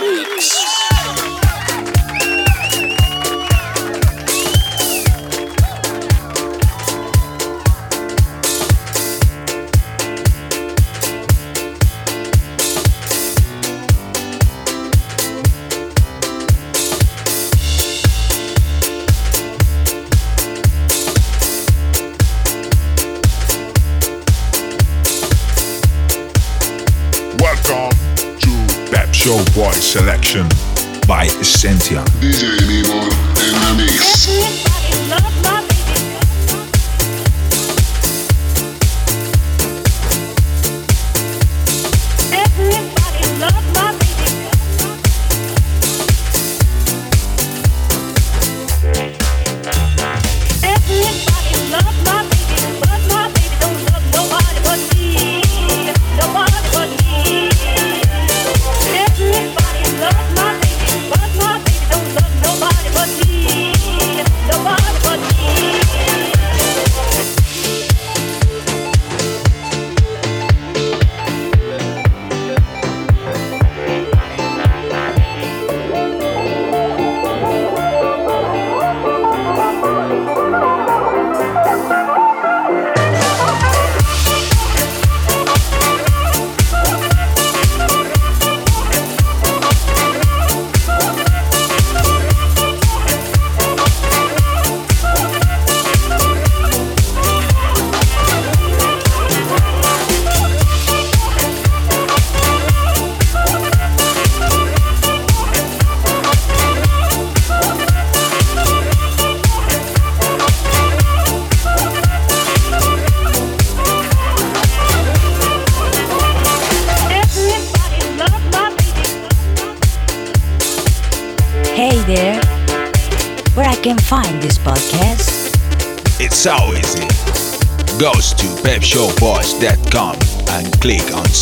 Mix. Pep Show Boy Selection by Essentia. DJ Nemo in the mix.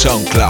SoundCloud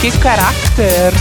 Que caráter!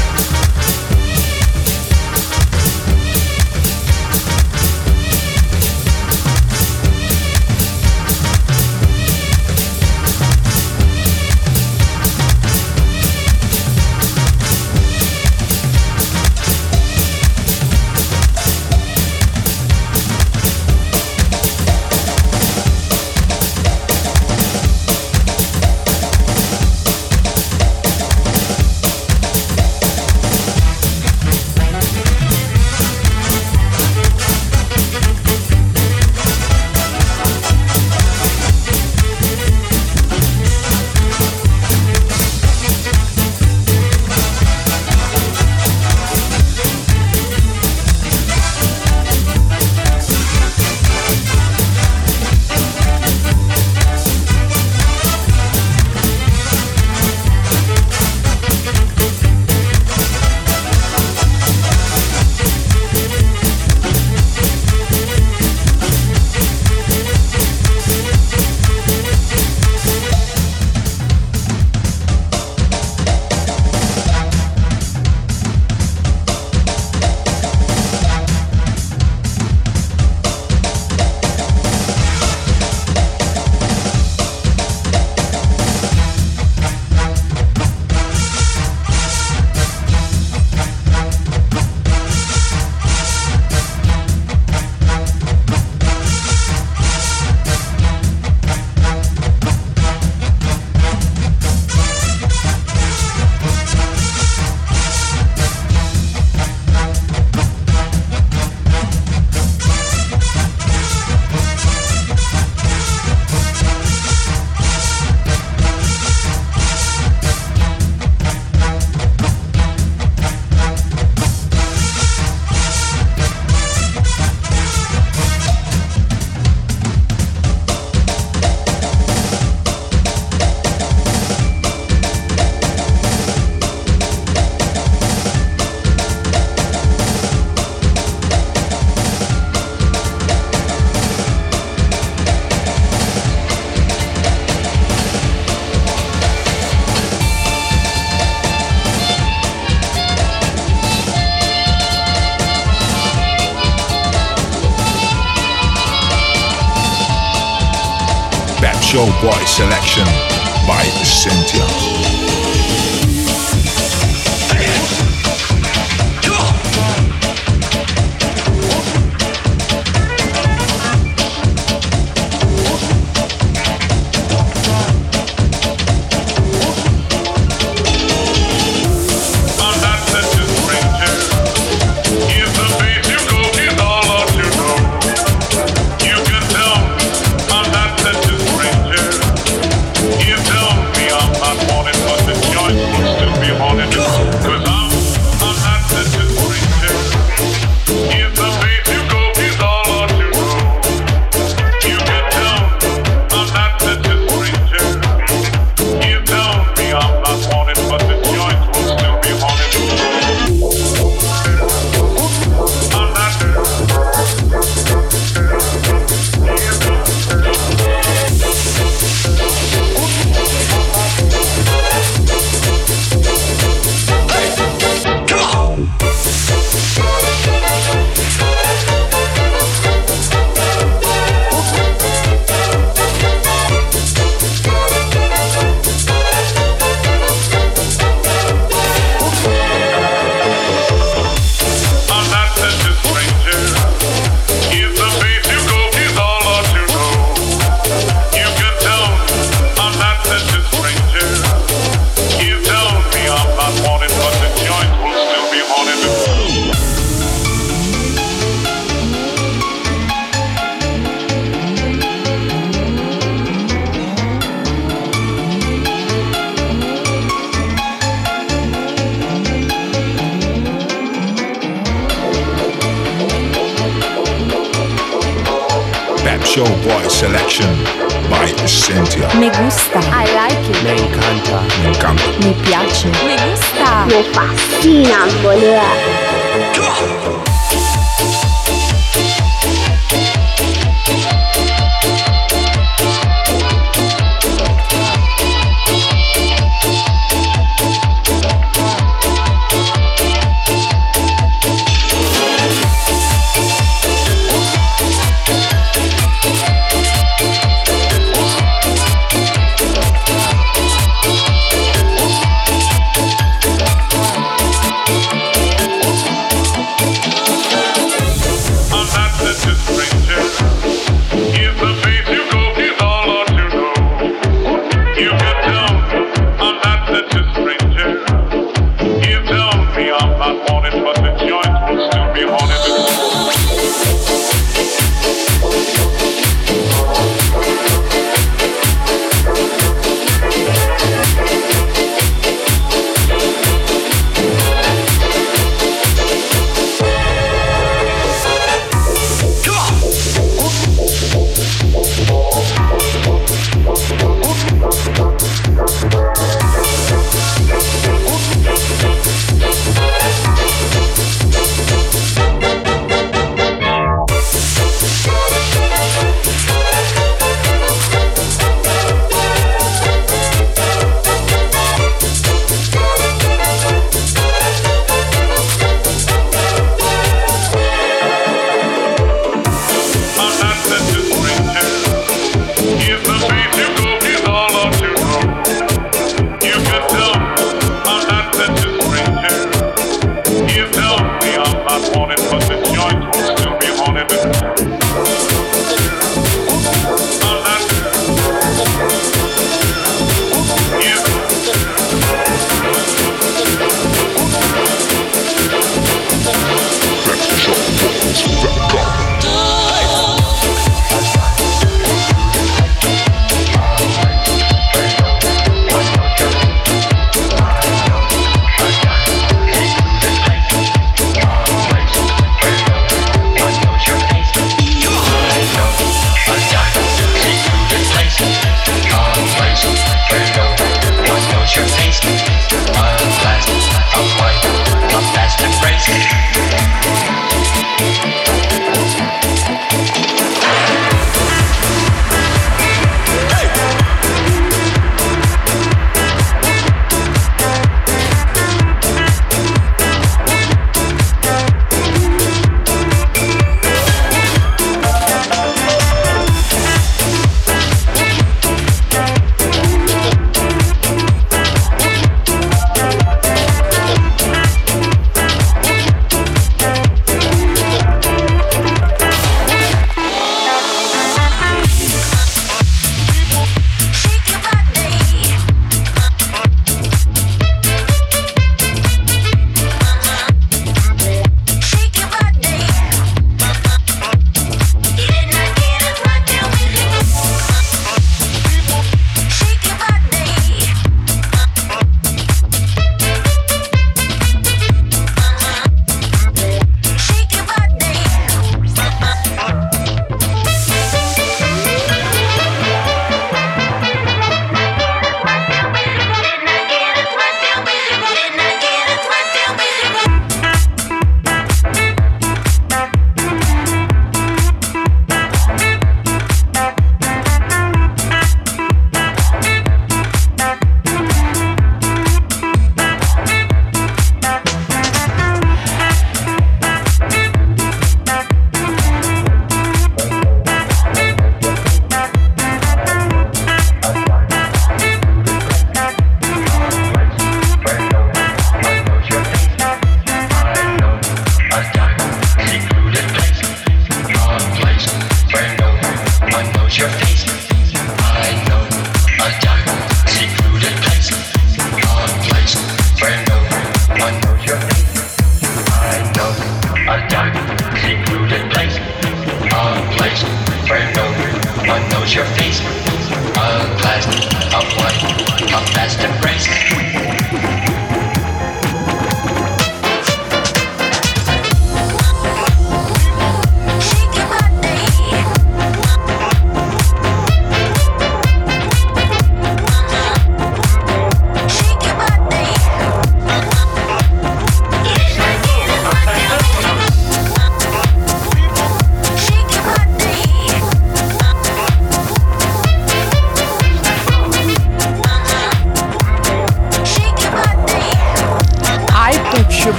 wide selection.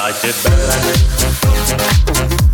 Like it better.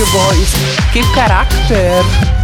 your voice. Give character.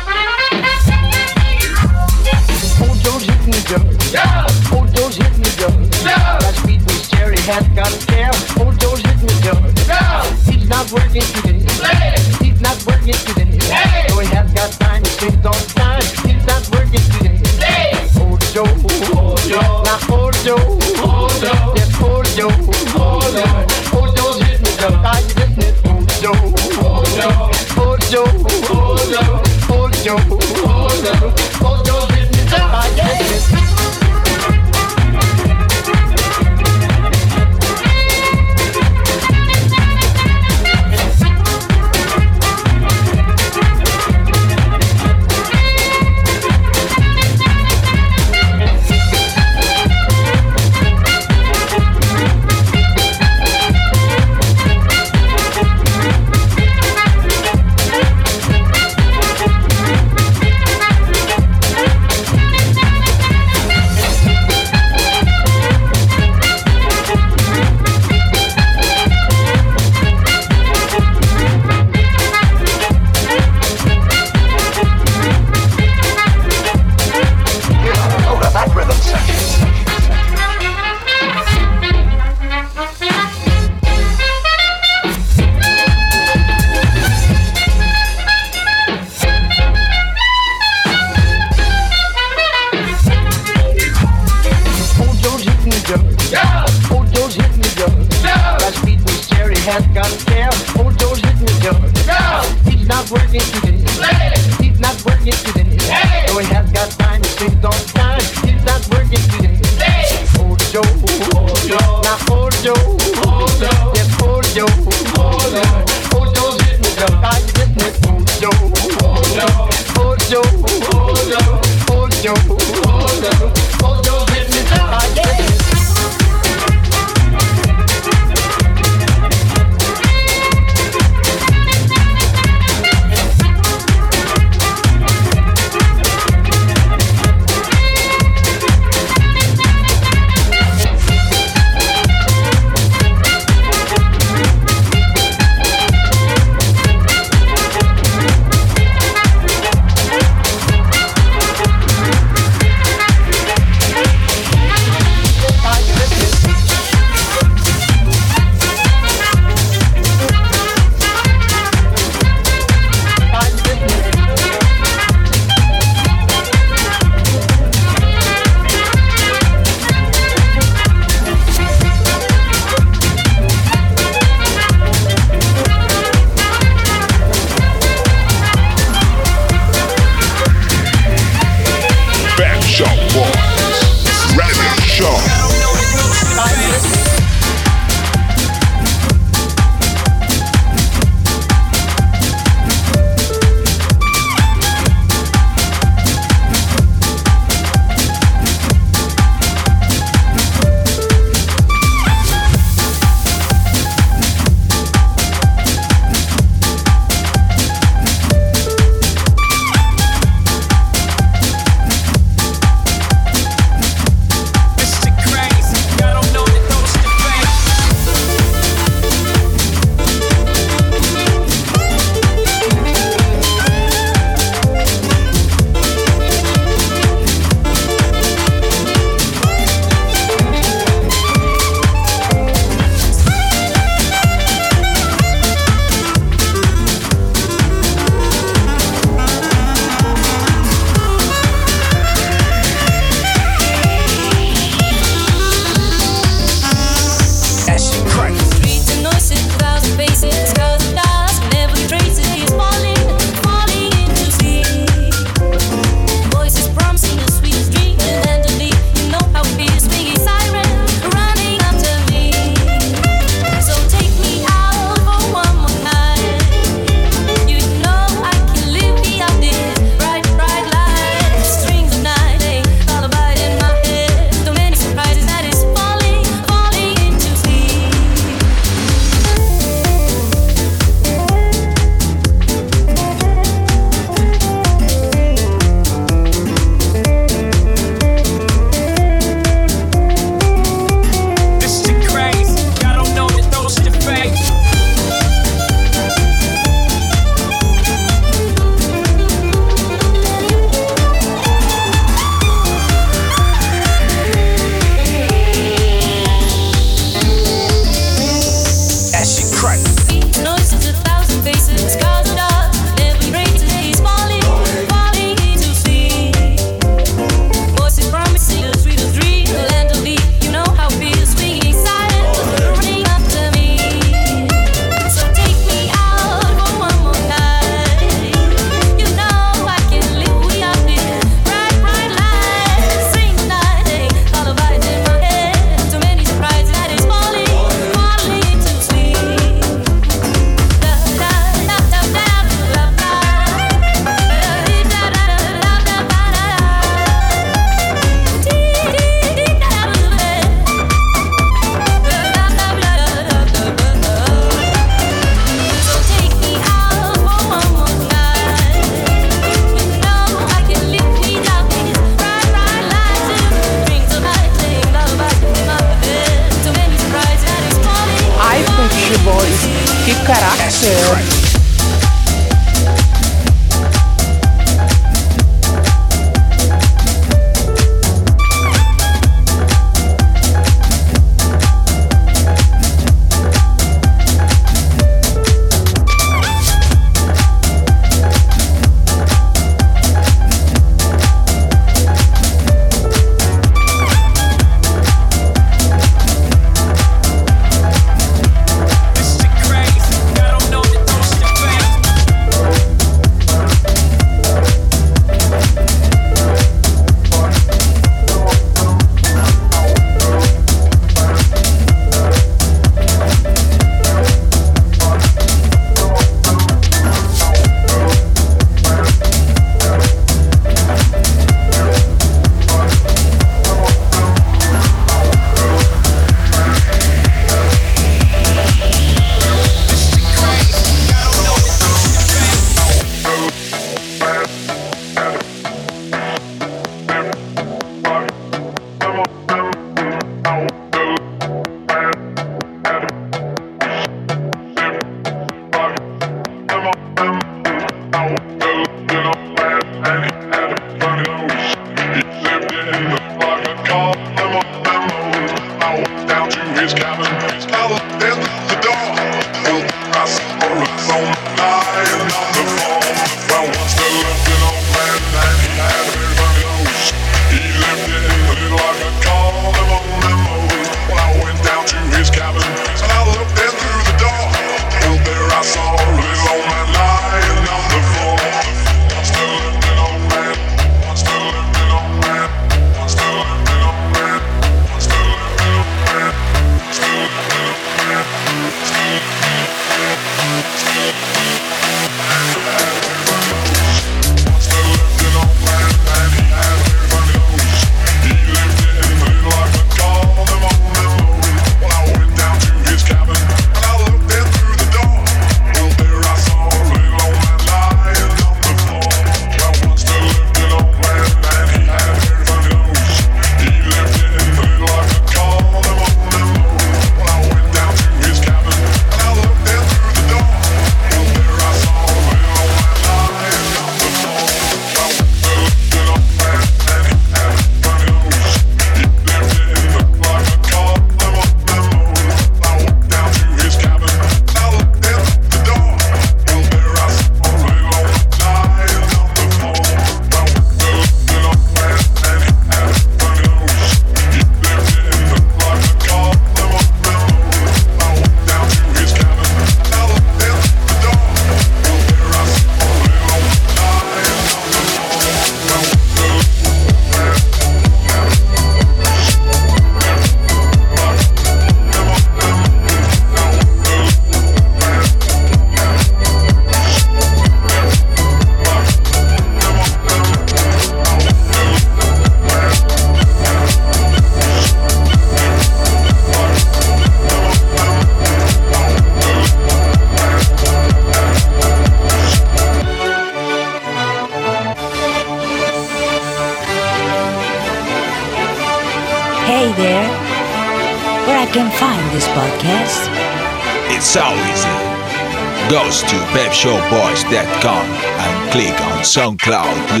SoundCloud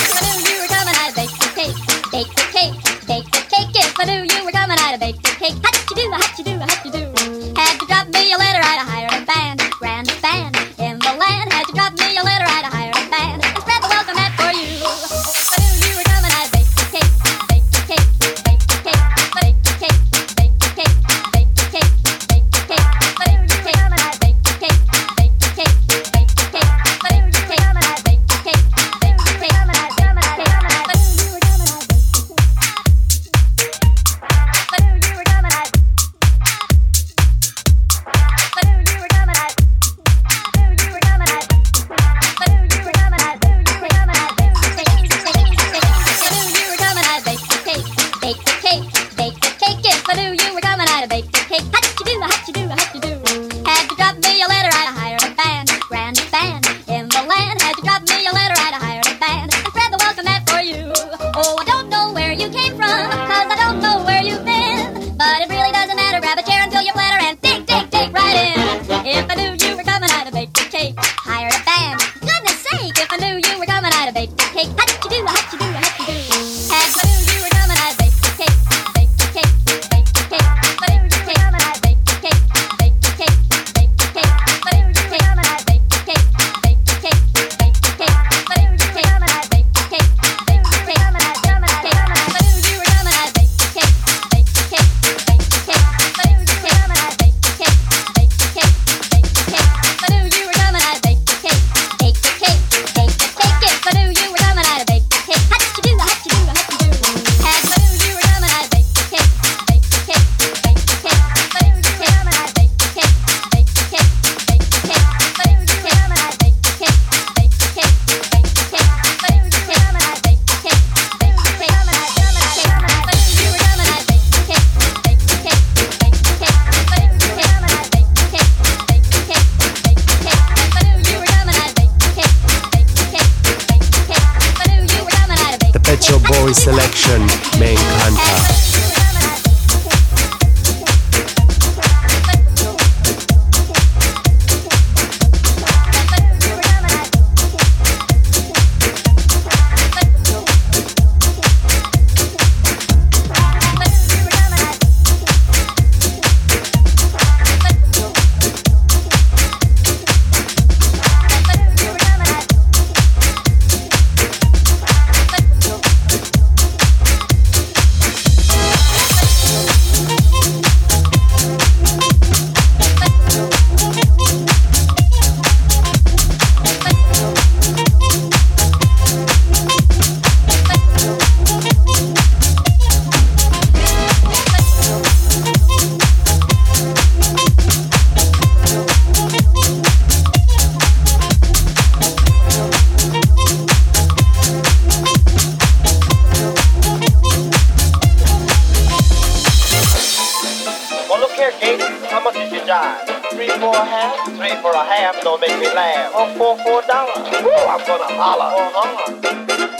don't care, how much did you drive? Three for a half? Three for a half, don't make me laugh. Oh, four for a. Woo, I'm gonna holler. Oh, holler.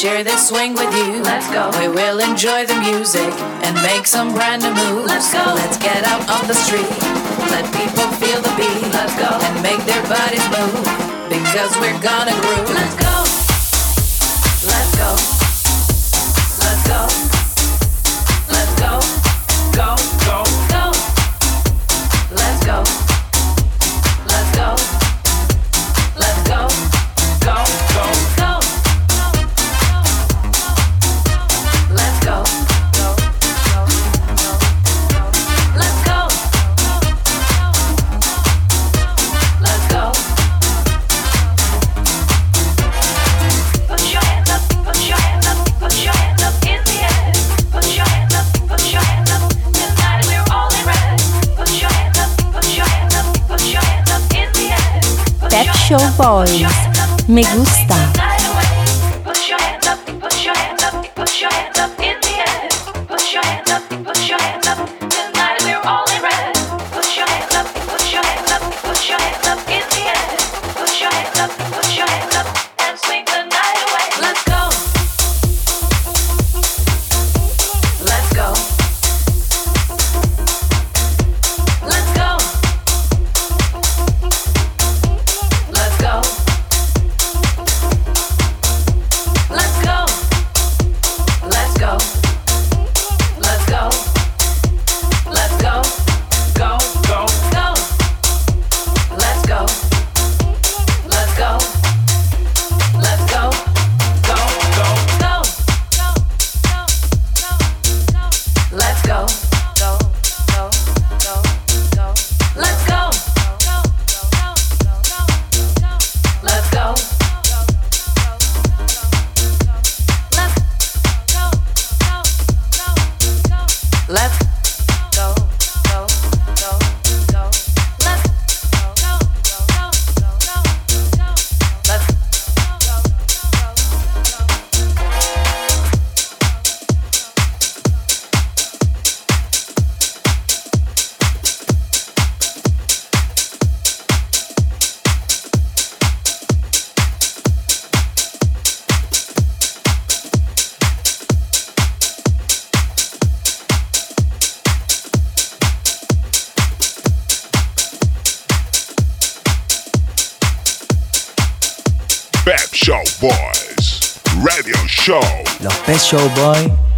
Swing with you. Let's go. We will enjoy the music and make some brand new moves. Let's go. Let's get out on the street. Let people feel the beat. Let's go. And make their bodies move because we're gonna groove. Let's go. Me gusta. Special Boy